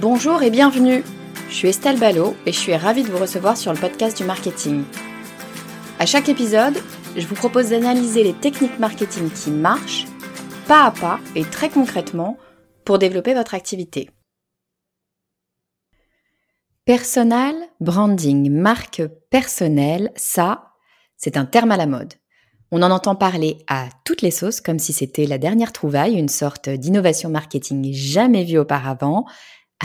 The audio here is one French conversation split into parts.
Bonjour et bienvenue. Je suis Estelle Ballot et je suis ravie de vous recevoir sur le podcast du marketing. À chaque épisode, je vous propose d'analyser les techniques marketing qui marchent, pas à pas et très concrètement, pour développer votre activité. Personal branding, marque personnelle, ça, c'est un terme à la mode. On en entend parler à toutes les sauces comme si c'était la dernière trouvaille, une sorte d'innovation marketing jamais vue auparavant,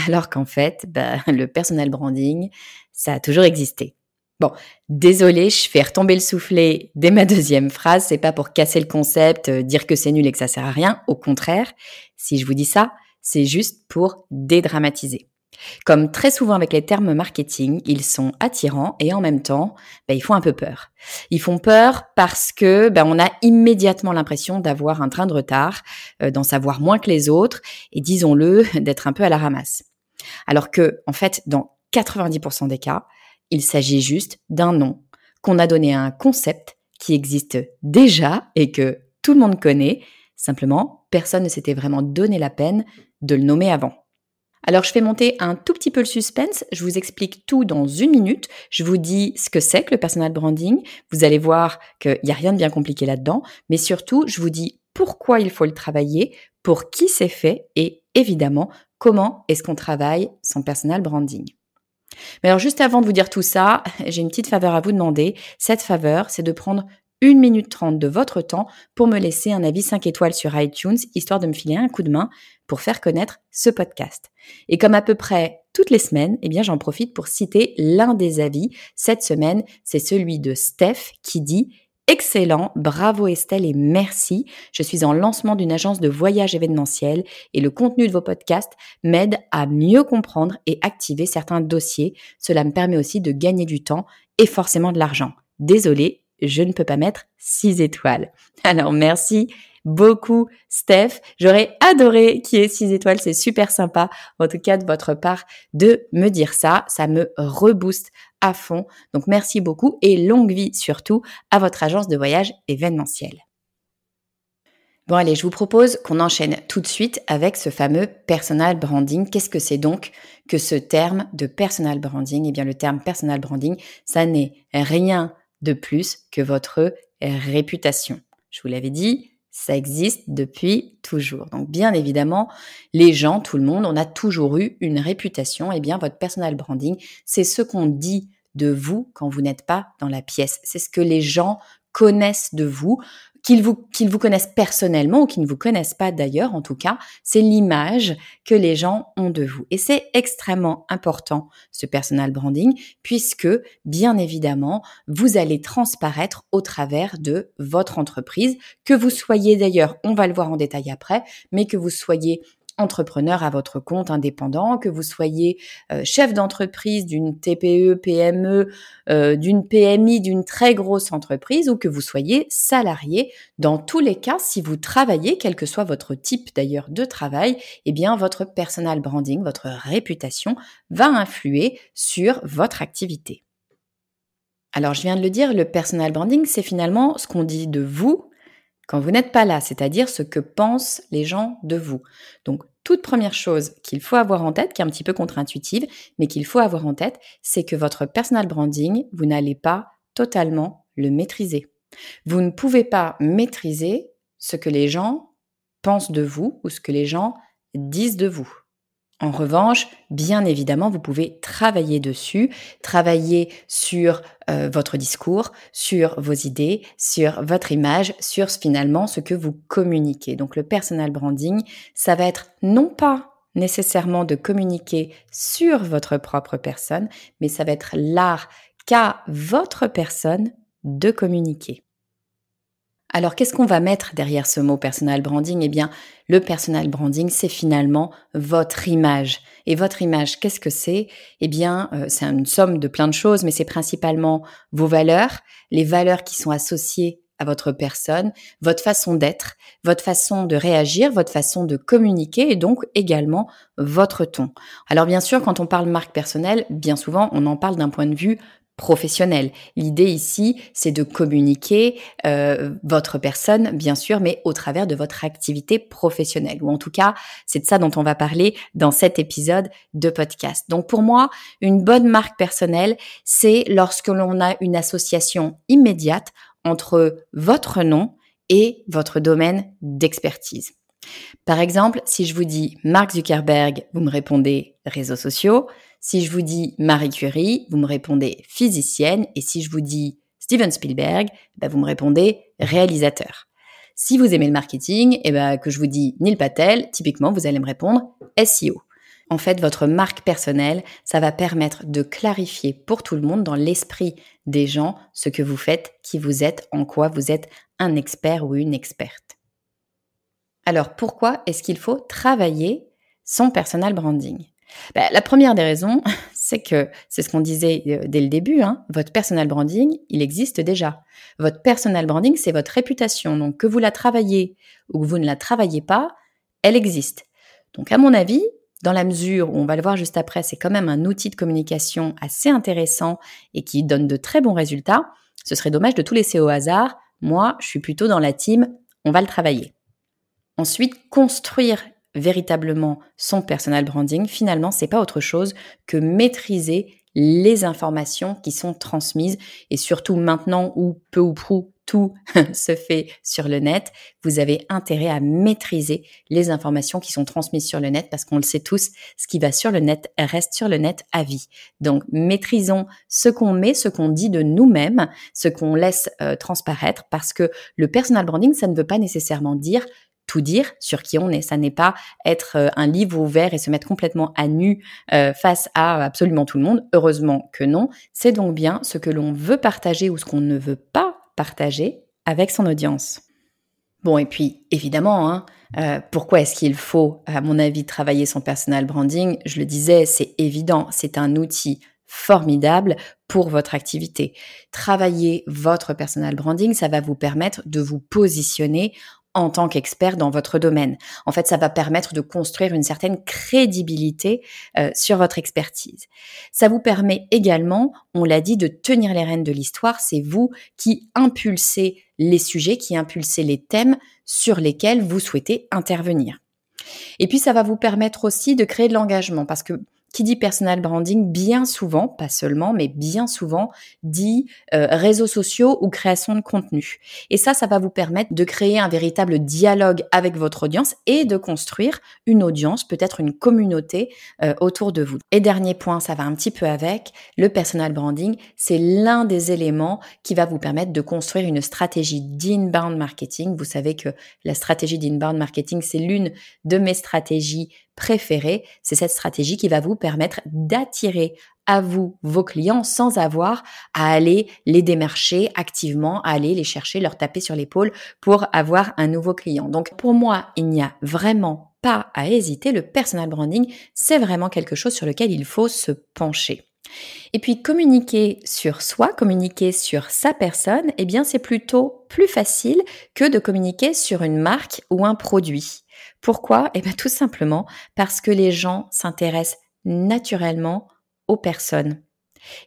alors qu'en fait, bah, le personal branding, ça a toujours existé. Bon, désolé, je fais retomber le soufflet dès ma deuxième phrase. C'est pas pour casser le concept, euh, dire que c'est nul et que ça sert à rien. Au contraire, si je vous dis ça, c'est juste pour dédramatiser. Comme très souvent avec les termes marketing, ils sont attirants et en même temps, bah, ils font un peu peur. Ils font peur parce que bah, on a immédiatement l'impression d'avoir un train de retard, euh, d'en savoir moins que les autres et disons-le, d'être un peu à la ramasse. Alors que, en fait, dans 90% des cas, il s'agit juste d'un nom qu'on a donné à un concept qui existe déjà et que tout le monde connaît. Simplement, personne ne s'était vraiment donné la peine de le nommer avant. Alors je fais monter un tout petit peu le suspense, je vous explique tout dans une minute, je vous dis ce que c'est que le personal branding, vous allez voir qu'il n'y a rien de bien compliqué là-dedans, mais surtout je vous dis pourquoi il faut le travailler, pour qui c'est fait et évidemment comment est-ce qu'on travaille son personal branding. Mais alors juste avant de vous dire tout ça, j'ai une petite faveur à vous demander. Cette faveur, c'est de prendre une minute trente de votre temps pour me laisser un avis 5 étoiles sur iTunes, histoire de me filer un coup de main pour faire connaître ce podcast. Et comme à peu près toutes les semaines, eh bien, j'en profite pour citer l'un des avis. Cette semaine, c'est celui de Steph qui dit Excellent, bravo Estelle et merci. Je suis en lancement d'une agence de voyage événementiel et le contenu de vos podcasts m'aide à mieux comprendre et activer certains dossiers. Cela me permet aussi de gagner du temps et forcément de l'argent. Désolée, je ne peux pas mettre 6 étoiles. Alors merci beaucoup Steph. J'aurais adoré qu'il y ait 6 étoiles, c'est super sympa en tout cas de votre part de me dire ça, ça me rebooste à fond. Donc merci beaucoup et longue vie surtout à votre agence de voyage événementiel. Bon allez, je vous propose qu'on enchaîne tout de suite avec ce fameux personal branding. Qu'est-ce que c'est donc que ce terme de personal branding? Eh bien le terme personal branding, ça n'est rien de plus que votre réputation. Je vous l'avais dit, ça existe depuis toujours. Donc bien évidemment, les gens, tout le monde, on a toujours eu une réputation. Eh bien votre personal branding, c'est ce qu'on dit de vous quand vous n'êtes pas dans la pièce. C'est ce que les gens connaissent de vous qu'ils vous, qu'ils vous connaissent personnellement ou qu'ils ne vous connaissent pas d'ailleurs, en tout cas, c'est l'image que les gens ont de vous. Et c'est extrêmement important, ce personal branding, puisque, bien évidemment, vous allez transparaître au travers de votre entreprise, que vous soyez d'ailleurs, on va le voir en détail après, mais que vous soyez entrepreneur à votre compte indépendant, que vous soyez euh, chef d'entreprise d'une TPE, PME, euh, d'une PMI, d'une très grosse entreprise ou que vous soyez salarié. Dans tous les cas, si vous travaillez, quel que soit votre type d'ailleurs de travail, eh bien votre personal branding, votre réputation va influer sur votre activité. Alors, je viens de le dire, le personal branding, c'est finalement ce qu'on dit de vous quand vous n'êtes pas là, c'est-à-dire ce que pensent les gens de vous. Donc toute première chose qu'il faut avoir en tête, qui est un petit peu contre-intuitive, mais qu'il faut avoir en tête, c'est que votre personal branding, vous n'allez pas totalement le maîtriser. Vous ne pouvez pas maîtriser ce que les gens pensent de vous ou ce que les gens disent de vous. En revanche, bien évidemment, vous pouvez travailler dessus, travailler sur euh, votre discours, sur vos idées, sur votre image, sur finalement ce que vous communiquez. Donc le personal branding, ça va être non pas nécessairement de communiquer sur votre propre personne, mais ça va être l'art qu'a votre personne de communiquer. Alors, qu'est-ce qu'on va mettre derrière ce mot personal branding? Eh bien, le personal branding, c'est finalement votre image. Et votre image, qu'est-ce que c'est? Eh bien, euh, c'est une somme de plein de choses, mais c'est principalement vos valeurs, les valeurs qui sont associées à votre personne, votre façon d'être, votre façon de réagir, votre façon de communiquer et donc également votre ton. Alors bien sûr, quand on parle marque personnelle, bien souvent, on en parle d'un point de vue professionnel. L'idée ici, c'est de communiquer euh, votre personne, bien sûr, mais au travers de votre activité professionnelle. Ou en tout cas, c'est de ça dont on va parler dans cet épisode de podcast. Donc pour moi, une bonne marque personnelle, c'est lorsque l'on a une association immédiate entre votre nom et votre domaine d'expertise. Par exemple, si je vous dis Mark Zuckerberg, vous me répondez réseaux sociaux. Si je vous dis Marie Curie, vous me répondez physicienne. Et si je vous dis Steven Spielberg, bah, vous me répondez réalisateur. Si vous aimez le marketing, et ben que je vous dis Neil Patel, typiquement, vous allez me répondre SEO. En fait, votre marque personnelle, ça va permettre de clarifier pour tout le monde dans l'esprit des gens ce que vous faites, qui vous êtes, en quoi vous êtes un expert ou une experte. Alors pourquoi est-ce qu'il faut travailler son personal branding? Bah, la première des raisons, c'est que, c'est ce qu'on disait euh, dès le début, hein, votre personal branding, il existe déjà. Votre personal branding, c'est votre réputation. Donc, que vous la travaillez ou que vous ne la travaillez pas, elle existe. Donc, à mon avis, dans la mesure où on va le voir juste après, c'est quand même un outil de communication assez intéressant et qui donne de très bons résultats, ce serait dommage de tout laisser au hasard. Moi, je suis plutôt dans la team, on va le travailler. Ensuite, construire véritablement son personal branding, finalement, c'est pas autre chose que maîtriser les informations qui sont transmises et surtout maintenant où peu ou prou tout se fait sur le net, vous avez intérêt à maîtriser les informations qui sont transmises sur le net parce qu'on le sait tous, ce qui va sur le net reste sur le net à vie. Donc maîtrisons ce qu'on met, ce qu'on dit de nous-mêmes, ce qu'on laisse euh, transparaître parce que le personal branding, ça ne veut pas nécessairement dire tout dire sur qui on est. Ça n'est pas être euh, un livre ouvert et se mettre complètement à nu euh, face à absolument tout le monde. Heureusement que non. C'est donc bien ce que l'on veut partager ou ce qu'on ne veut pas partager avec son audience. Bon, et puis évidemment, hein, euh, pourquoi est-ce qu'il faut, à mon avis, travailler son personal branding? Je le disais, c'est évident, c'est un outil formidable pour votre activité. Travailler votre personal branding, ça va vous permettre de vous positionner en tant qu'expert dans votre domaine. En fait, ça va permettre de construire une certaine crédibilité euh, sur votre expertise. Ça vous permet également, on l'a dit, de tenir les rênes de l'histoire. C'est vous qui impulsez les sujets, qui impulsez les thèmes sur lesquels vous souhaitez intervenir. Et puis, ça va vous permettre aussi de créer de l'engagement parce que qui dit personal branding, bien souvent, pas seulement, mais bien souvent, dit euh, réseaux sociaux ou création de contenu. Et ça, ça va vous permettre de créer un véritable dialogue avec votre audience et de construire une audience, peut-être une communauté euh, autour de vous. Et dernier point, ça va un petit peu avec, le personal branding, c'est l'un des éléments qui va vous permettre de construire une stratégie d'inbound marketing. Vous savez que la stratégie d'inbound marketing, c'est l'une de mes stratégies préférée. C'est cette stratégie qui va vous permettre d'attirer à vous vos clients sans avoir à aller les démarcher activement, aller les chercher, leur taper sur l'épaule pour avoir un nouveau client. Donc pour moi, il n'y a vraiment pas à hésiter. Le personal branding, c'est vraiment quelque chose sur lequel il faut se pencher. Et puis communiquer sur soi, communiquer sur sa personne, eh bien c'est plutôt plus facile que de communiquer sur une marque ou un produit. Pourquoi? Eh bien tout simplement parce que les gens s'intéressent naturellement aux personnes.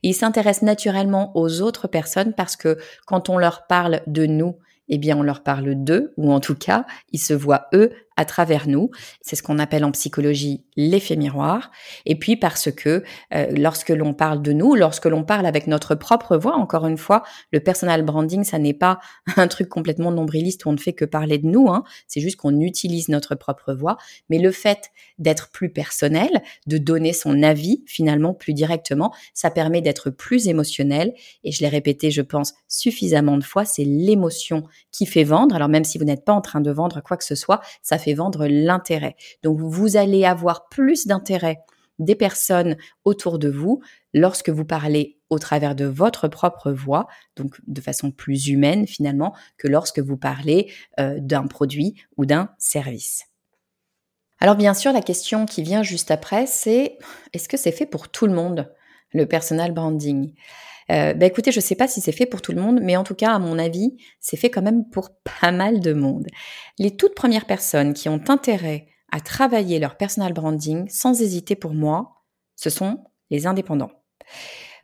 Ils s'intéressent naturellement aux autres personnes parce que quand on leur parle de nous, eh bien on leur parle d'eux, ou en tout cas, ils se voient eux à travers nous. C'est ce qu'on appelle en psychologie l'effet miroir. Et puis parce que euh, lorsque l'on parle de nous, lorsque l'on parle avec notre propre voix, encore une fois, le personal branding, ça n'est pas un truc complètement nombriliste où on ne fait que parler de nous. Hein. C'est juste qu'on utilise notre propre voix. Mais le fait d'être plus personnel, de donner son avis finalement plus directement, ça permet d'être plus émotionnel. Et je l'ai répété, je pense, suffisamment de fois, c'est l'émotion qui fait vendre. Alors même si vous n'êtes pas en train de vendre quoi que ce soit, ça fait vendre l'intérêt. Donc vous allez avoir plus d'intérêt des personnes autour de vous lorsque vous parlez au travers de votre propre voix, donc de façon plus humaine finalement, que lorsque vous parlez euh, d'un produit ou d'un service. Alors bien sûr, la question qui vient juste après, c'est est-ce que c'est fait pour tout le monde, le personal branding? Euh, bah écoutez, je ne sais pas si c'est fait pour tout le monde, mais en tout cas, à mon avis, c'est fait quand même pour pas mal de monde. Les toutes premières personnes qui ont intérêt à travailler leur personal branding, sans hésiter pour moi, ce sont les indépendants.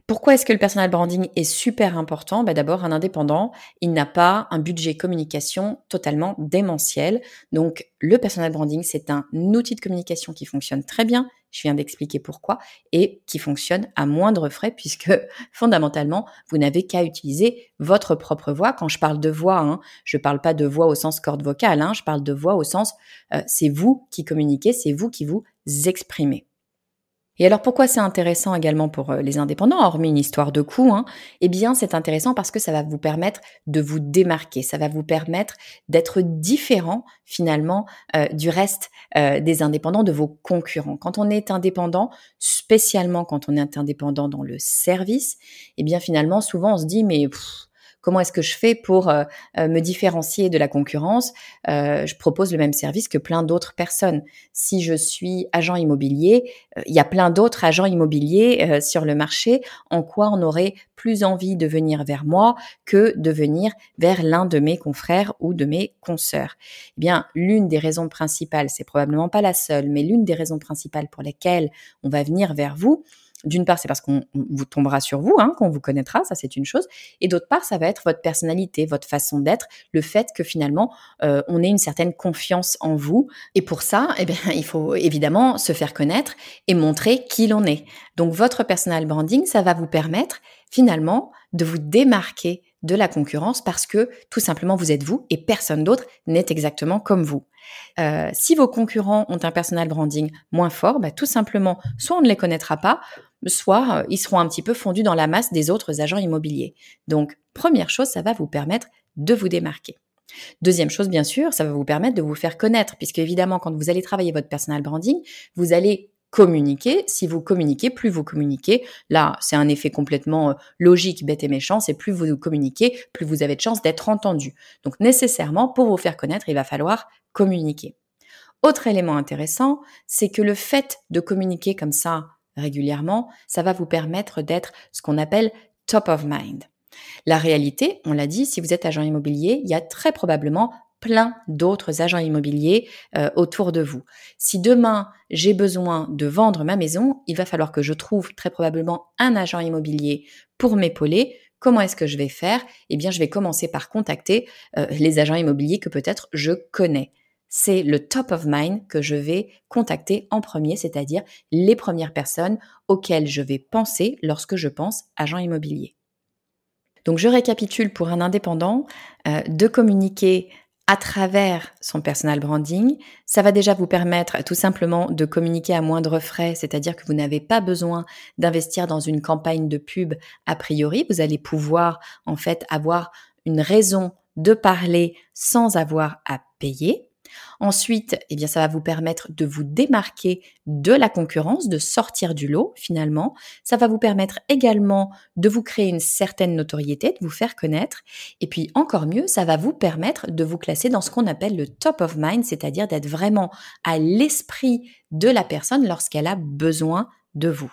Pourquoi est-ce que le personal branding est super important? Bah D'abord, un indépendant, il n'a pas un budget communication totalement démentiel. Donc, le personal branding, c'est un outil de communication qui fonctionne très bien. Je viens d'expliquer pourquoi et qui fonctionne à moindre frais puisque fondamentalement, vous n'avez qu'à utiliser votre propre voix. Quand je parle de voix, hein, je ne parle pas de voix au sens corde vocale, hein, je parle de voix au sens euh, c'est vous qui communiquez, c'est vous qui vous exprimez. Et alors pourquoi c'est intéressant également pour euh, les indépendants, hormis une histoire de coût hein? Eh bien c'est intéressant parce que ça va vous permettre de vous démarquer, ça va vous permettre d'être différent finalement euh, du reste euh, des indépendants, de vos concurrents. Quand on est indépendant, spécialement quand on est indépendant dans le service, eh bien finalement souvent on se dit mais... Comment est-ce que je fais pour euh, euh, me différencier de la concurrence euh, Je propose le même service que plein d'autres personnes. Si je suis agent immobilier, il y a plein d'autres agents immobiliers sur le marché. En quoi on aurait plus envie de venir vers moi que de venir vers l'un de mes confrères ou de mes consoeurs Eh bien, l'une des raisons principales, c'est probablement pas la seule, mais l'une des raisons principales pour lesquelles on va venir vers vous, d'une part, c'est parce qu'on vous tombera sur vous, hein, qu'on vous connaîtra, ça c'est une chose. Et d'autre part, ça va être votre personnalité, votre façon d'être, le fait que finalement, euh, on ait une certaine confiance en vous. Et pour ça, eh bien, il faut évidemment se faire connaître et montrer qui l'on est. Donc, votre personal branding, ça va vous permettre finalement de vous démarquer de la concurrence parce que tout simplement vous êtes vous et personne d'autre n'est exactement comme vous. Euh, si vos concurrents ont un personal branding moins fort, bah, tout simplement, soit on ne les connaîtra pas, soit euh, ils seront un petit peu fondus dans la masse des autres agents immobiliers. Donc, première chose, ça va vous permettre de vous démarquer. Deuxième chose, bien sûr, ça va vous permettre de vous faire connaître, puisque évidemment, quand vous allez travailler votre personal branding, vous allez communiquer. Si vous communiquez, plus vous communiquez. Là, c'est un effet complètement euh, logique, bête et méchant. C'est plus vous communiquez, plus vous avez de chances d'être entendu. Donc, nécessairement, pour vous faire connaître, il va falloir communiquer. Autre élément intéressant, c'est que le fait de communiquer comme ça régulièrement, ça va vous permettre d'être ce qu'on appelle top of mind. La réalité, on l'a dit, si vous êtes agent immobilier, il y a très probablement plein d'autres agents immobiliers euh, autour de vous. Si demain j'ai besoin de vendre ma maison, il va falloir que je trouve très probablement un agent immobilier pour m'épauler. Comment est-ce que je vais faire? Eh bien, je vais commencer par contacter euh, les agents immobiliers que peut-être je connais c'est le top of mind que je vais contacter en premier, c'est-à-dire les premières personnes auxquelles je vais penser lorsque je pense agent immobilier. Donc je récapitule pour un indépendant, euh, de communiquer à travers son personal branding. Ça va déjà vous permettre tout simplement de communiquer à moindre frais, c'est-à-dire que vous n'avez pas besoin d'investir dans une campagne de pub a priori. Vous allez pouvoir en fait avoir une raison de parler sans avoir à payer. Ensuite, eh bien, ça va vous permettre de vous démarquer de la concurrence, de sortir du lot finalement. Ça va vous permettre également de vous créer une certaine notoriété, de vous faire connaître. Et puis encore mieux, ça va vous permettre de vous classer dans ce qu'on appelle le top of mind, c'est-à-dire d'être vraiment à l'esprit de la personne lorsqu'elle a besoin de vous.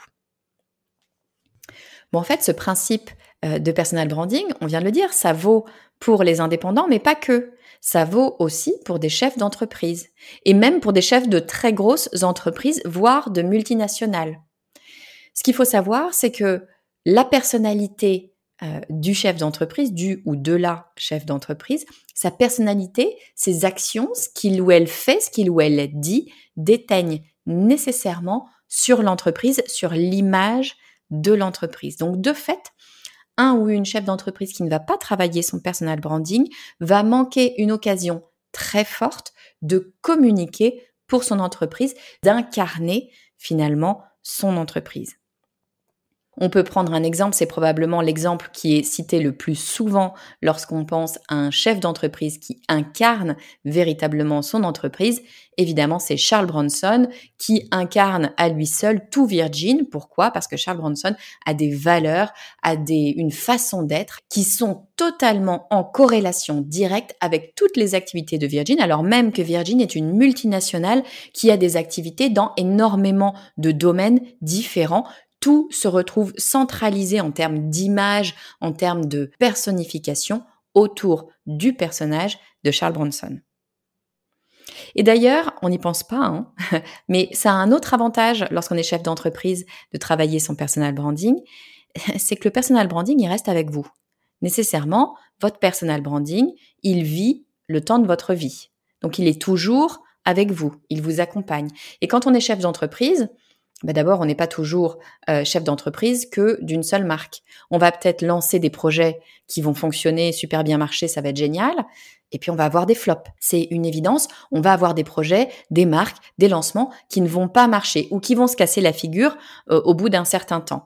Bon, en fait, ce principe euh, de personal branding, on vient de le dire, ça vaut pour les indépendants, mais pas que. Ça vaut aussi pour des chefs d'entreprise et même pour des chefs de très grosses entreprises, voire de multinationales. Ce qu'il faut savoir, c'est que la personnalité euh, du chef d'entreprise, du ou de la chef d'entreprise, sa personnalité, ses actions, ce qu'il ou elle fait, ce qu'il ou elle dit, déteignent nécessairement sur l'entreprise, sur l'image de l'entreprise. Donc de fait, un ou une chef d'entreprise qui ne va pas travailler son personal branding va manquer une occasion très forte de communiquer pour son entreprise, d'incarner finalement son entreprise. On peut prendre un exemple, c'est probablement l'exemple qui est cité le plus souvent lorsqu'on pense à un chef d'entreprise qui incarne véritablement son entreprise. Évidemment, c'est Charles Bronson qui incarne à lui seul tout Virgin. Pourquoi? Parce que Charles Bronson a des valeurs, a des, une façon d'être qui sont totalement en corrélation directe avec toutes les activités de Virgin, alors même que Virgin est une multinationale qui a des activités dans énormément de domaines différents tout se retrouve centralisé en termes d'image, en termes de personnification autour du personnage de Charles Bronson. Et d'ailleurs, on n'y pense pas, hein, mais ça a un autre avantage lorsqu'on est chef d'entreprise de travailler son personal branding, c'est que le personal branding, il reste avec vous. Nécessairement, votre personal branding, il vit le temps de votre vie. Donc il est toujours avec vous, il vous accompagne. Et quand on est chef d'entreprise, bah, d'abord, on n'est pas toujours euh, chef d'entreprise que d'une seule marque. On va peut-être lancer des projets qui vont fonctionner, super bien marcher, ça va être génial. Et puis on va avoir des flops. C'est une évidence. On va avoir des projets, des marques, des lancements qui ne vont pas marcher ou qui vont se casser la figure euh, au bout d'un certain temps.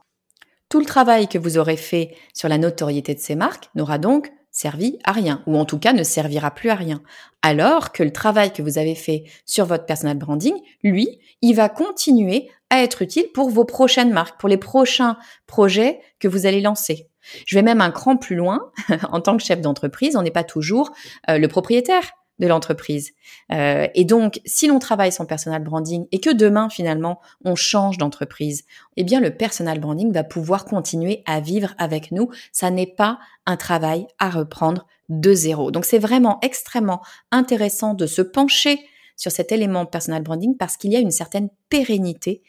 Tout le travail que vous aurez fait sur la notoriété de ces marques n'aura donc servi à rien, ou en tout cas ne servira plus à rien. Alors que le travail que vous avez fait sur votre personal branding, lui, il va continuer à être utile pour vos prochaines marques, pour les prochains projets que vous allez lancer. Je vais même un cran plus loin. en tant que chef d'entreprise, on n'est pas toujours euh, le propriétaire de l'entreprise. Euh, et donc, si l'on travaille son personal branding et que demain, finalement, on change d'entreprise, eh bien, le personal branding va pouvoir continuer à vivre avec nous. Ça n'est pas un travail à reprendre de zéro. Donc, c'est vraiment extrêmement intéressant de se pencher sur cet élément personal branding parce qu'il y a une certaine pérennité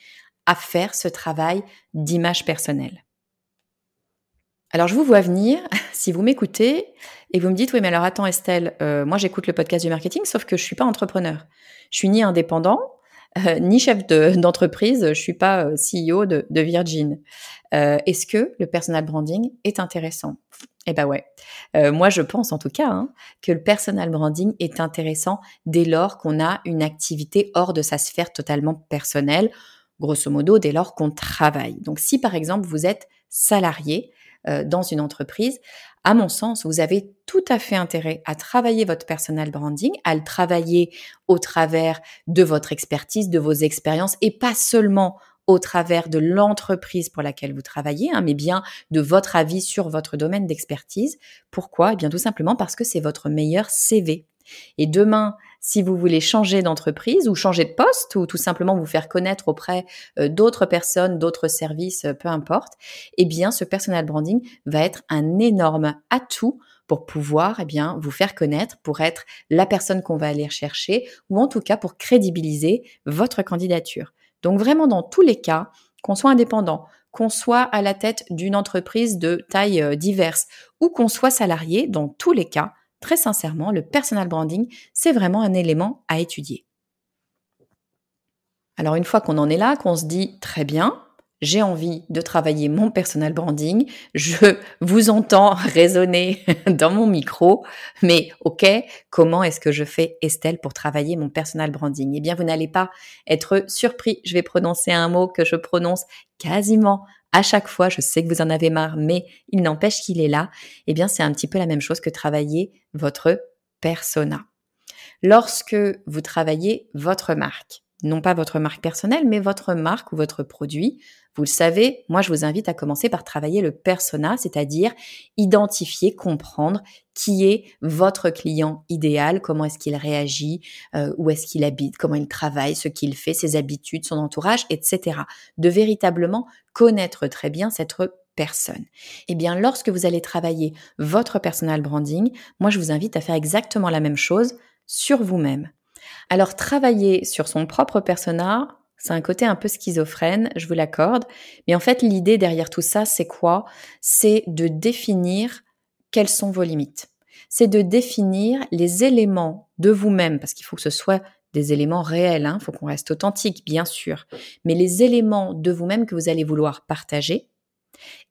à faire ce travail d'image personnelle. Alors je vous vois venir, si vous m'écoutez et vous me dites oui mais alors attends Estelle, euh, moi j'écoute le podcast du marketing sauf que je suis pas entrepreneur. Je suis ni indépendant, euh, ni chef d'entreprise, je suis pas euh, CEO de, Virgin. Est-ce que le personal branding est intéressant? Eh ben ouais. moi je pense en tout cas hein, que le personal branding est intéressant dès lors qu'on a une activité hors de sa sphère totalement personnelle, grosso modo dès lors qu'on travaille. Donc si par exemple vous êtes salarié, euh, dans une entreprise, à mon sens, vous avez tout à fait intérêt à travailler votre personal branding, à le travailler au travers de votre expertise, de vos expériences et pas seulement au travers de l'entreprise pour laquelle vous travaillez, hein, mais bien de votre avis sur votre domaine d'expertise. Pourquoi? Eh bien tout simplement parce que c'est votre meilleur CV. Et demain, si vous voulez changer d'entreprise ou changer de poste ou tout simplement vous faire connaître auprès euh, d'autres personnes, d'autres services, euh, peu importe, eh bien, ce personal branding va être un énorme atout pour pouvoir eh bien vous faire connaître, pour être la personne qu'on va aller chercher ou en tout cas pour crédibiliser votre candidature. Donc vraiment dans tous les cas, qu'on soit indépendant, qu'on soit à la tête d'une entreprise de taille euh, diverse ou qu'on soit salarié, dans tous les cas, très sincèrement, le personal branding, c'est vraiment un élément à étudier. Alors une fois qu'on en est là, qu'on se dit très bien, j'ai envie de travailler mon personal branding, je vous entends résonner dans mon micro, mais ok, comment est-ce que je fais Estelle pour travailler mon personal branding? Eh bien, vous n'allez pas être surpris, je vais prononcer un mot que je prononce quasiment à chaque fois, je sais que vous en avez marre, mais il n'empêche qu'il est là, eh bien c'est un petit peu la même chose que travailler votre persona. Lorsque vous travaillez votre marque, non pas votre marque personnelle, mais votre marque ou votre produit. Vous le savez, moi je vous invite à commencer par travailler le persona, c'est-à-dire identifier, comprendre qui est votre client idéal, comment est-ce qu'il réagit, euh, où est-ce qu'il habite, comment il travaille, ce qu'il fait, ses habitudes, son entourage, etc. De véritablement connaître très bien cette personne. Eh bien, lorsque vous allez travailler votre personal branding, moi je vous invite à faire exactement la même chose sur vous-même. Alors travailler sur son propre persona, C'est un côté un peu schizophrène, je vous l'accorde. Mais en fait, l'idée derrière tout ça, c'est quoi? C'est de définir quelles sont vos limites. C'est de définir les éléments de vous-même, parce qu'il faut que ce soit des éléments réels, il hein, faut qu'on reste authentique, bien sûr, mais les éléments de vous-même que vous allez vouloir partager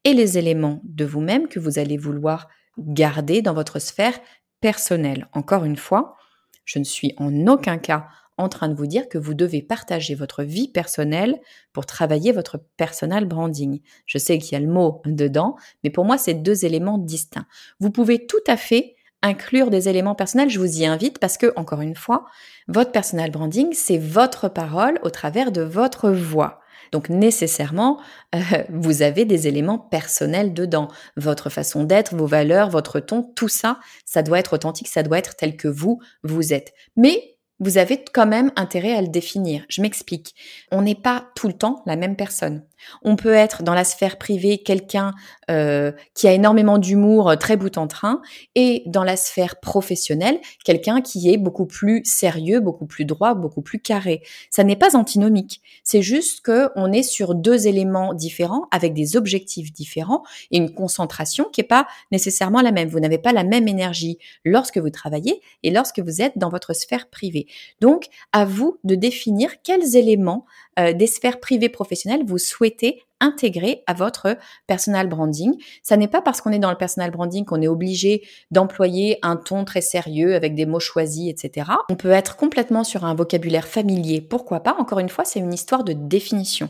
et les éléments de vous-même que vous allez vouloir garder dans votre sphère personnelle. Encore une fois, je ne suis en aucun cas en train de vous dire que vous devez partager votre vie personnelle pour travailler votre personal branding. Je sais qu'il y a le mot dedans, mais pour moi, c'est deux éléments distincts. Vous pouvez tout à fait inclure des éléments personnels, je vous y invite parce que, encore une fois, votre personal branding, c'est votre parole au travers de votre voix. Donc nécessairement, euh, vous avez des éléments personnels dedans. Votre façon d'être, vos valeurs, votre ton, tout ça, ça doit être authentique, ça doit être tel que vous, vous êtes. Mais vous avez quand même intérêt à le définir. Je m'explique. On n'est pas tout le temps la même personne. On peut être dans la sphère privée quelqu'un euh, qui a énormément d'humour, euh, très bout en train, et dans la sphère professionnelle, quelqu'un qui est beaucoup plus sérieux, beaucoup plus droit, beaucoup plus carré. Ça n'est pas antinomique. C'est juste que on est sur deux éléments différents, avec des objectifs différents et une concentration qui n'est pas nécessairement la même. Vous n'avez pas la même énergie lorsque vous travaillez et lorsque vous êtes dans votre sphère privée. Donc, à vous de définir quels éléments euh, des sphères privées professionnelles vous souhaitez intégrer à votre personal branding. Ça n'est pas parce qu'on est dans le personal branding qu'on est obligé d'employer un ton très sérieux avec des mots choisis, etc. On peut être complètement sur un vocabulaire familier. Pourquoi pas? Encore une fois, c'est une histoire de définition.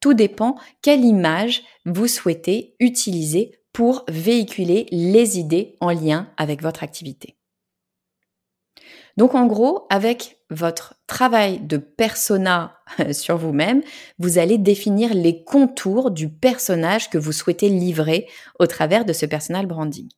Tout dépend quelle image vous souhaitez utiliser pour véhiculer les idées en lien avec votre activité. Donc en gros, avec votre travail de persona sur vous-même, vous allez définir les contours du personnage que vous souhaitez livrer au travers de ce personal branding.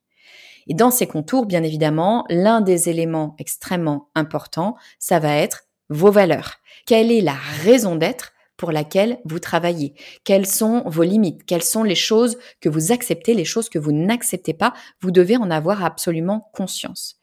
Et dans ces contours, bien évidemment, l'un des éléments extrêmement importants, ça va être vos valeurs. Quelle est la raison d'être pour laquelle vous travaillez? Quelles sont vos limites? Quelles sont les choses que vous acceptez, les choses que vous n'acceptez pas? Vous devez en avoir absolument conscience.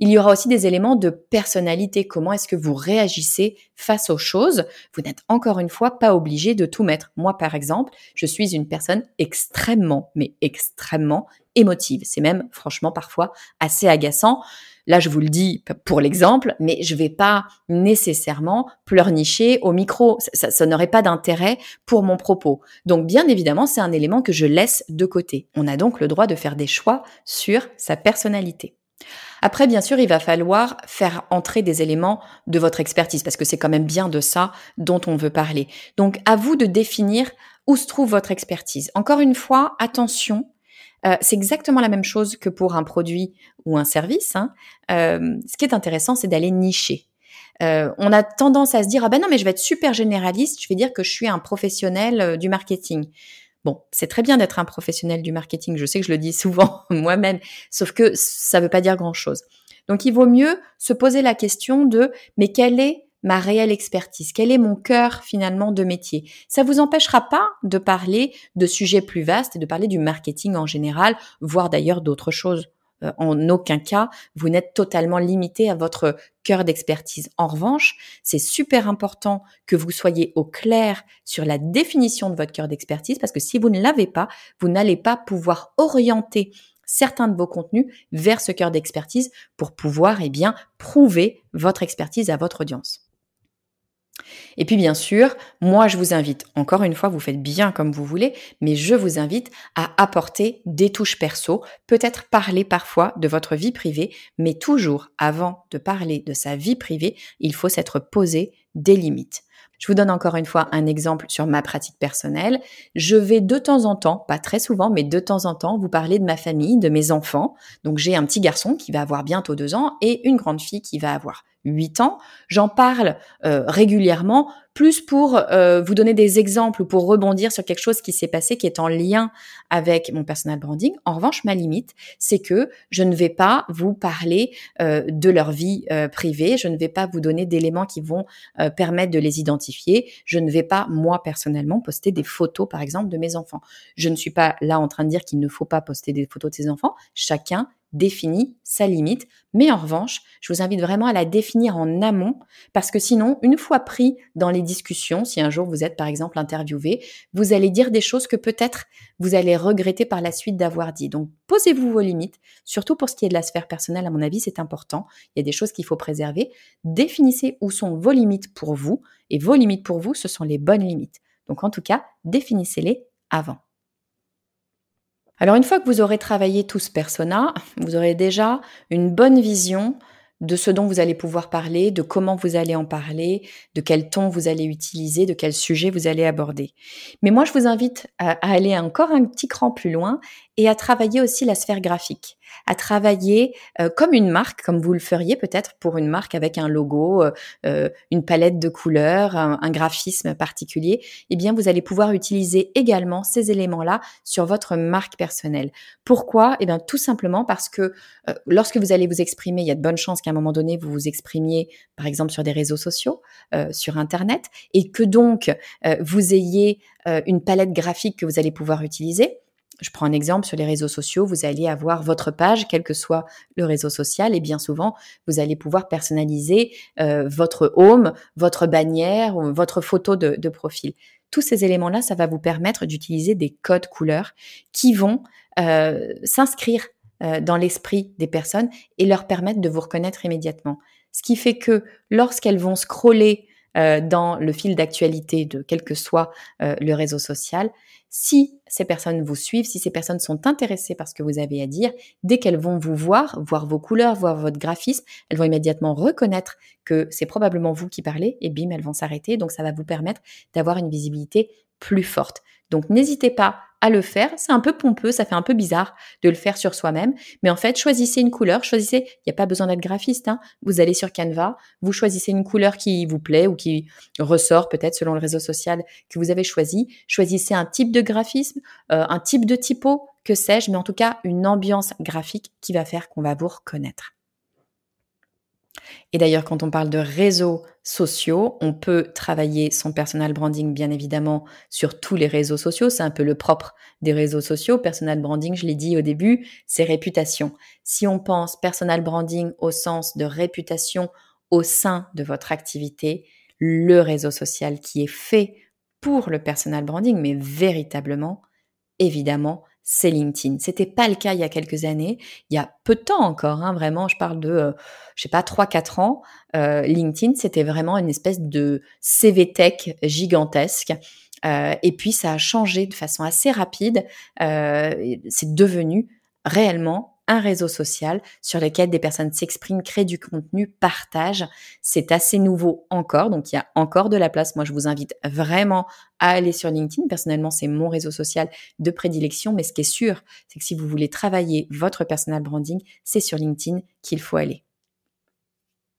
Il y aura aussi des éléments de personnalité. Comment est-ce que vous réagissez face aux choses? Vous n'êtes encore une fois pas obligé de tout mettre. Moi, par exemple, je suis une personne extrêmement, mais extrêmement émotive. C'est même, franchement, parfois assez agaçant. Là, je vous le dis pour l'exemple, mais je vais pas nécessairement pleurnicher au micro. Ça, ça n'aurait pas d'intérêt pour mon propos. Donc, bien évidemment, c'est un élément que je laisse de côté. On a donc le droit de faire des choix sur sa personnalité. Après, bien sûr, il va falloir faire entrer des éléments de votre expertise, parce que c'est quand même bien de ça dont on veut parler. Donc, à vous de définir où se trouve votre expertise. Encore une fois, attention, euh, c'est exactement la même chose que pour un produit ou un service. Hein. Euh, ce qui est intéressant, c'est d'aller nicher. Euh, on a tendance à se dire ah ben non mais je vais être super généraliste, je vais dire que je suis un professionnel du marketing. Bon, c'est très bien d'être un professionnel du marketing, je sais que je le dis souvent moi-même, sauf que ça ne veut pas dire grand-chose. Donc il vaut mieux se poser la question de mais quelle est ma réelle expertise? Quel est mon cœur finalement de métier? Ça vous empêchera pas de parler de sujets plus vastes et de parler du marketing en général, voire d'ailleurs d'autres choses. Euh, en aucun cas, vous n'êtes totalement limité à votre cœur d'expertise. En revanche, c'est super important que vous soyez au clair sur la définition de votre cœur d'expertise parce que si vous ne l'avez pas, vous n'allez pas pouvoir orienter certains de vos contenus vers ce cœur d'expertise pour pouvoir eh bien prouver votre expertise à votre audience. Et puis bien sûr, moi je vous invite, encore une fois, vous faites bien comme vous voulez, mais je vous invite à apporter des touches perso, peut-être parler parfois de votre vie privée, mais toujours avant de parler de sa vie privée, il faut s'être posé des limites. Je vous donne encore une fois un exemple sur ma pratique personnelle. Je vais de temps en temps, pas très souvent, mais de temps en temps, vous parler de ma famille, de mes enfants. Donc j'ai un petit garçon qui va avoir bientôt deux ans et une grande fille qui va avoir 8 ans. J'en parle euh, régulièrement, plus pour euh, vous donner des exemples ou pour rebondir sur quelque chose qui s'est passé qui est en lien avec mon personal branding. En revanche, ma limite, c'est que je ne vais pas vous parler euh, de leur vie privée, je ne vais pas vous donner d'éléments qui vont permettre de les identifier, je ne vais pas, moi personnellement, poster des photos, par exemple, de mes enfants. Je ne suis pas là en train de dire qu'il ne faut pas poster des photos de ses enfants. Chacun défini sa limite. Mais en revanche, je vous invite vraiment à la définir en amont parce que sinon, une fois pris dans les discussions, si un jour vous êtes par exemple interviewé, vous allez dire des choses que peut-être vous allez regretter par la suite d'avoir dit. Donc, posez-vous vos limites, surtout pour ce qui est de la sphère personnelle, à mon avis, c'est important. Il y a des choses qu'il faut préserver. Définissez où sont vos limites pour vous et vos limites pour vous, ce sont les bonnes limites. Donc, en tout cas, définissez-les avant. Alors une fois que vous aurez travaillé tout ce persona, vous aurez déjà une bonne vision de ce dont vous allez pouvoir parler, de comment vous allez en parler, de quel ton vous allez utiliser, de quel sujet vous allez aborder. Mais moi, je vous invite à, aller encore un petit cran plus loin et à travailler aussi la sphère graphique. À travailler euh, comme une marque, comme vous le feriez peut-être pour une marque avec un logo, euh, euh, une palette de couleurs, un, graphisme particulier, eh bien vous allez pouvoir utiliser également ces éléments-là sur votre marque personnelle. Pourquoi? Eh bien tout simplement parce que lorsque vous allez vous exprimer, il y a de bonnes chances qu'à un moment donné vous vous exprimiez par exemple sur des réseaux sociaux, sur Internet, et que donc vous ayez une palette graphique que vous allez pouvoir utiliser je prends un exemple sur les réseaux sociaux, vous allez avoir votre page, quel que soit le réseau social, et bien souvent, vous allez pouvoir personnaliser euh, votre home, votre bannière, votre photo de, profil. Tous ces éléments-là, ça va vous permettre d'utiliser des codes couleurs qui vont euh, s'inscrire euh, dans l'esprit des personnes et leur permettre de vous reconnaître immédiatement. Ce qui fait que lorsqu'elles vont scroller dans le fil d'actualité de quel que soit le réseau social, si ces personnes vous suivent, si ces personnes sont intéressées par ce que vous avez à dire, dès qu'elles vont vous voir, voir vos couleurs, voir votre graphisme, elles vont immédiatement reconnaître que c'est probablement vous qui parlez et bim, elles vont s'arrêter. Donc ça va vous permettre d'avoir une visibilité plus forte. Donc n'hésitez pas à le faire. C'est un peu pompeux, ça fait un peu bizarre de le faire sur soi-même, mais en fait, choisissez une couleur, choisissez, il n'y a pas besoin d'être graphiste, hein. vous allez sur Canva, vous choisissez une couleur qui vous plaît ou qui ressort peut-être selon le réseau social que vous avez choisi, choisissez un type de graphisme, euh, un type de typo, que sais-je, mais en tout cas une ambiance graphique qui va faire qu'on va vous reconnaître. Et d'ailleurs, quand on parle de réseaux sociaux, on peut travailler son personal branding, bien évidemment, sur tous les réseaux sociaux. C'est un peu le propre des réseaux sociaux. Personal branding, je l'ai dit au début, c'est réputation. Si on pense personal branding au sens de réputation au sein de votre activité, le réseau social qui est fait pour le personal branding, mais véritablement, évidemment, c'est LinkedIn. C'était pas le cas il y a quelques années. Il y a peu de temps encore, hein, vraiment, je parle de, euh, je sais pas, 3-4 ans. Euh, LinkedIn, c'était vraiment une espèce de CV tech gigantesque. Euh, et puis, ça a changé de façon assez rapide. c'est devenu réellement un réseau social sur lequel des personnes s'expriment, créent du contenu, partagent. C'est assez nouveau encore, donc il y a encore de la place. Moi, je vous invite vraiment à aller sur LinkedIn. Personnellement, c'est mon réseau social de prédilection, mais ce qui est sûr, c'est que si vous voulez travailler votre personal branding, c'est sur LinkedIn qu'il faut aller.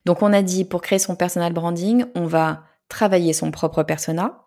Donc on a dit, pour créer son personal branding, on va travailler son propre persona,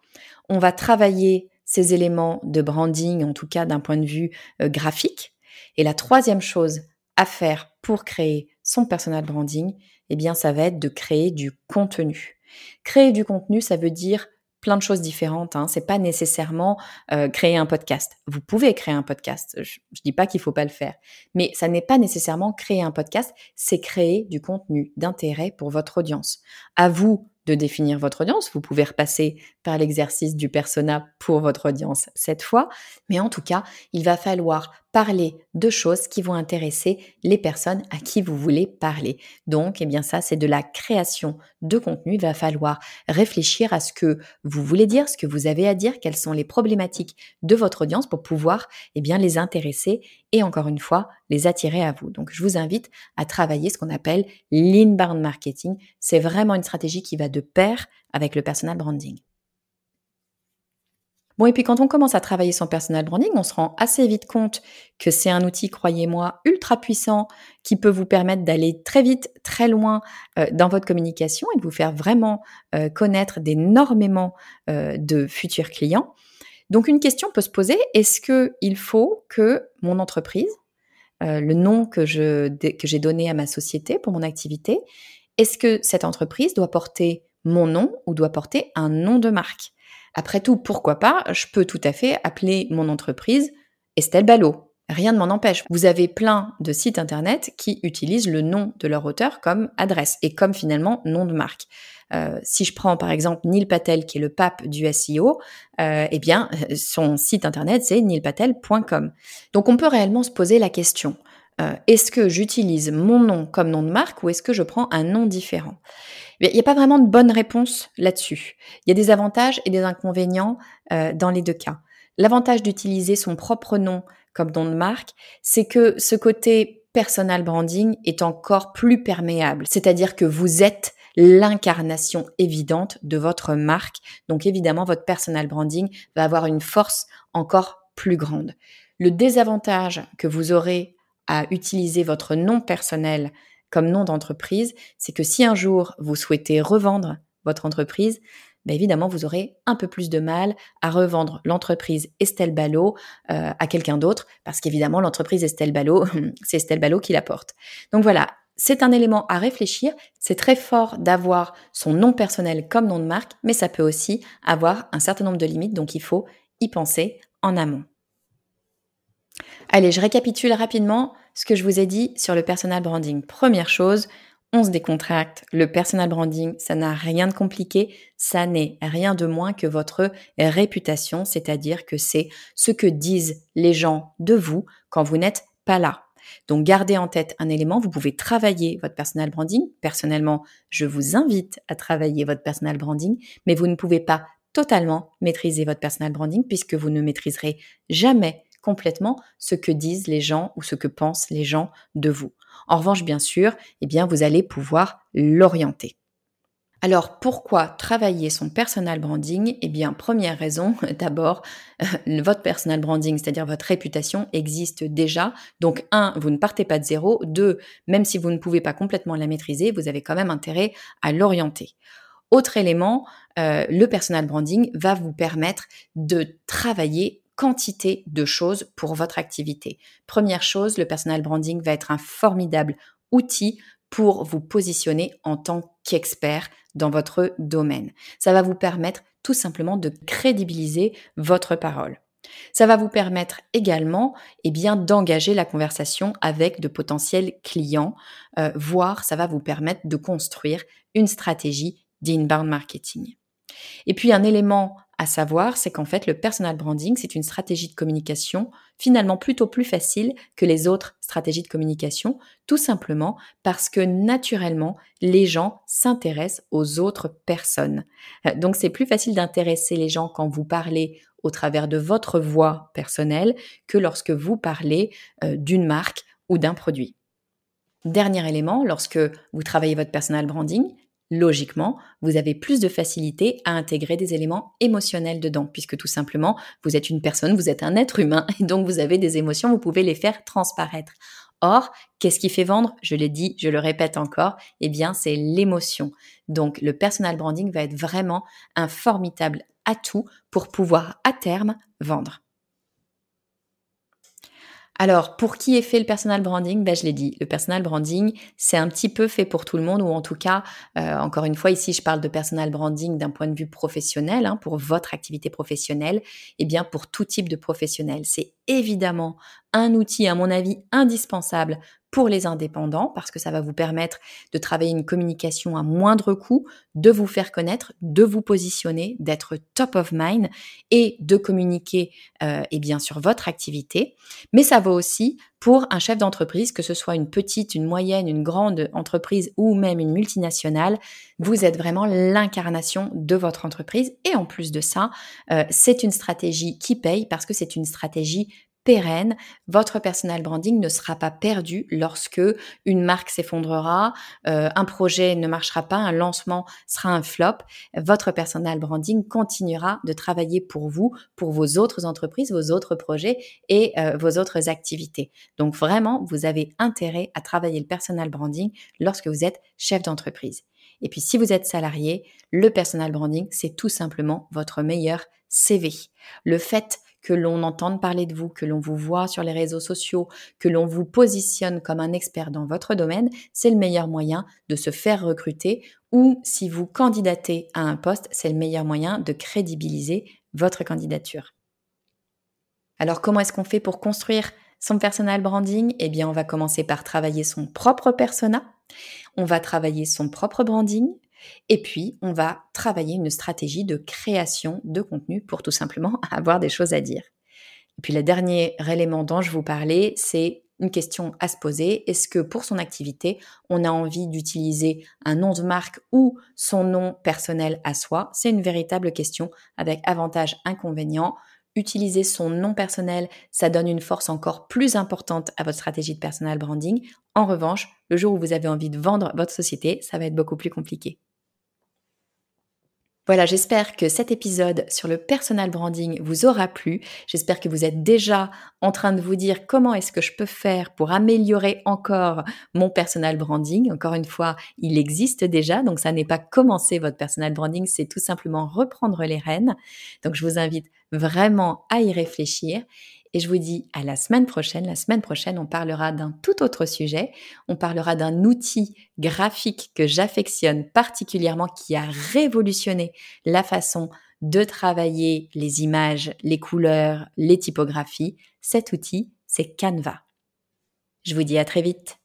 on va travailler ces éléments de branding, en tout cas d'un point de vue euh, graphique, et la troisième chose à faire pour créer son personal branding, eh bien, ça va être de créer du contenu. Créer du contenu, ça veut dire plein de choses différentes. Hein. C'est pas nécessairement euh, créer un podcast. Vous pouvez créer un podcast. Je, ne dis pas qu'il faut pas le faire, mais ça n'est pas nécessairement créer un podcast. C'est créer du contenu d'intérêt pour votre audience. À vous de définir votre audience. Vous pouvez repasser par l'exercice du persona pour votre audience cette fois, mais en tout cas, il va falloir parler de choses qui vont intéresser les personnes à qui vous voulez parler. Donc, eh bien ça, c'est de la création de contenu. Il va falloir réfléchir à ce que vous voulez dire, ce que vous avez à dire, quelles sont les problématiques de votre audience pour pouvoir eh bien les intéresser et encore une fois les attirer à vous. Donc, je vous invite à travailler ce qu'on appelle l'inbound marketing. C'est vraiment une stratégie qui va de pair avec le personal branding. Bon, et puis quand on commence à travailler son personal branding, on se rend assez vite compte que c'est un outil, croyez-moi, ultra puissant qui peut vous permettre d'aller très vite, très loin euh, dans votre communication et de vous faire vraiment euh, connaître d'énormément euh, de futurs clients. Donc une question peut se poser, est-ce qu'il faut que mon entreprise, le nom que, que j'ai donné à ma société pour mon activité, est-ce que cette entreprise doit porter mon nom ou doit porter un nom de marque? Après tout, pourquoi pas Je peux tout à fait appeler mon entreprise Estelle Ballot. Rien ne m'en empêche. Vous avez plein de sites internet qui utilisent le nom de leur auteur comme adresse et comme finalement nom de marque. Euh, si je prends par exemple Neil Patel, qui est le pape du SEO, euh, eh bien, son site internet, c'est neilpatel.com. Donc, on peut réellement se poser la question. Euh, est-ce que j'utilise mon nom comme nom de marque ou est-ce que je prends un nom différent? Il n'y a pas vraiment de bonne réponse là-dessus. Il y a des avantages et des inconvénients dans les deux cas. L'avantage d'utiliser son propre nom comme nom de marque, c'est que ce côté personal branding est encore plus perméable. C'est-à-dire que vous êtes l'incarnation évidente de votre marque. Donc évidemment, votre personal branding va avoir une force encore plus grande. Le désavantage que vous aurez à utiliser votre nom personnel comme nom d'entreprise, c'est que si un jour vous souhaitez revendre votre entreprise, ben évidemment, vous aurez un peu plus de mal à revendre l'entreprise Estelle Ballot euh, à quelqu'un d'autre, parce qu'évidemment, l'entreprise Estelle Ballot, c'est Estelle Ballot qui la porte. Donc voilà, c'est un élément à réfléchir. C'est très fort d'avoir son nom personnel comme nom de marque, mais ça peut aussi avoir un certain nombre de limites, donc il faut y penser en amont. Allez, je récapitule rapidement ce que je vous ai dit sur le personal branding. Première chose, on se décontracte. Le personal branding, ça n'a rien de compliqué, ça n'est rien de moins que votre réputation, c'est-à-dire que c'est ce que disent les gens de vous quand vous n'êtes pas là. Donc gardez en tête un élément, vous pouvez travailler votre personal branding. Personnellement, je vous invite à travailler votre personal branding, mais vous ne pouvez pas totalement maîtriser votre personal branding puisque vous ne maîtriserez jamais complètement ce que disent les gens ou ce que pensent les gens de vous. En revanche, bien sûr, eh bien, vous allez pouvoir l'orienter. Alors pourquoi travailler son personal branding? Eh bien, première raison, d'abord, euh, votre personal branding, c'est-à-dire votre réputation, existe déjà. Donc, un, vous ne partez pas de zéro. Deux, même si vous ne pouvez pas complètement la maîtriser, vous avez quand même intérêt à l'orienter. Autre élément, euh, le personal branding va vous permettre de travailler quantité de choses pour votre activité. Première chose, le personal branding va être un formidable outil pour vous positionner en tant qu'expert dans votre domaine. Ça va vous permettre tout simplement de crédibiliser votre parole. Ça va vous permettre également eh bien, d'engager la conversation avec de potentiels clients, euh, voire ça va vous permettre de construire une stratégie d'inbound marketing. Et puis un élément à savoir, c'est qu'en fait, le personal branding, c'est une stratégie de communication finalement plutôt plus facile que les autres stratégies de communication, tout simplement parce que naturellement, les gens s'intéressent aux autres personnes. Euh, donc, c'est plus facile d'intéresser les gens quand vous parlez au travers de votre voix personnelle que lorsque vous parlez euh, d'une marque ou d'un produit. Dernier élément, lorsque vous travaillez votre personal branding, logiquement, vous avez plus de facilité à intégrer des éléments émotionnels dedans, puisque tout simplement, vous êtes une personne, vous êtes un être humain, et donc vous avez des émotions, vous pouvez les faire transparaître. Or, qu'est-ce qui fait vendre? Je l'ai dit, je le répète encore, eh bien, c'est l'émotion. Donc, le personal branding va être vraiment un formidable atout pour pouvoir à terme vendre. Alors, pour qui est fait le personal branding? Ben, Je l'ai dit, le personal branding, c'est un petit peu fait pour tout le monde, ou en tout cas, euh, encore une fois, ici, je parle de personal branding d'un point de vue professionnel, hein, pour votre activité professionnelle, et eh bien pour tout type de professionnel. C'est évidemment un outil, à mon avis, indispensable pour les indépendants parce que ça va vous permettre de travailler une communication à moindre coût, de vous faire connaître, de vous positionner, d'être top of mind et de communiquer euh, et bien sur votre activité. Mais ça vaut aussi pour un chef d'entreprise, que ce soit une petite, une moyenne, une grande entreprise ou même une multinationale. Vous êtes vraiment l'incarnation de votre entreprise et en plus de ça, euh, c'est une stratégie qui paye parce que c'est une stratégie pérenne, votre personal branding ne sera pas perdu lorsque une marque s'effondrera, euh, un projet ne marchera pas, un lancement sera un flop. Votre personal branding continuera de travailler pour vous, pour vos autres entreprises, vos autres projets et euh, vos autres activités. Donc vraiment, vous avez intérêt à travailler le personal branding lorsque vous êtes chef d'entreprise. Et puis si vous êtes salarié, le personal branding, c'est tout simplement votre meilleur CV. Le fait que l'on entende parler de vous, que l'on vous voit sur les réseaux sociaux, que l'on vous positionne comme un expert dans votre domaine, c'est le meilleur moyen de se faire recruter ou si vous candidatez à un poste, c'est le meilleur moyen de crédibiliser votre candidature. Alors comment est-ce qu'on fait pour construire son personal branding? Eh bien, on va commencer par travailler son propre persona. On va travailler son propre branding. Et puis, on va travailler une stratégie de création de contenu pour tout simplement avoir des choses à dire. Et puis, le dernier élément dont je vous parlais, c'est une question à se poser. Est-ce que pour son activité, on a envie d'utiliser un nom de marque ou son nom personnel à soi? C'est une véritable question avec avantages, inconvénients. Utiliser son nom personnel, ça donne une force encore plus importante à votre stratégie de personal branding. En revanche, le jour où vous avez envie de vendre votre société, ça va être beaucoup plus compliqué. Voilà, j'espère que cet épisode sur le personal branding vous aura plu. J'espère que vous êtes déjà en train de vous dire comment est-ce que je peux faire pour améliorer encore mon personal branding. Encore une fois, il existe déjà, donc ça n'est pas commencer votre personal branding, c'est tout simplement reprendre les rênes. Donc je vous invite vraiment à y réfléchir. Et je vous dis à la semaine prochaine. La semaine prochaine, on parlera d'un tout autre sujet. On parlera d'un outil graphique que j'affectionne particulièrement qui a révolutionné la façon de travailler les images, les couleurs, les typographies. Cet outil, c'est Canva. Je vous dis à très vite.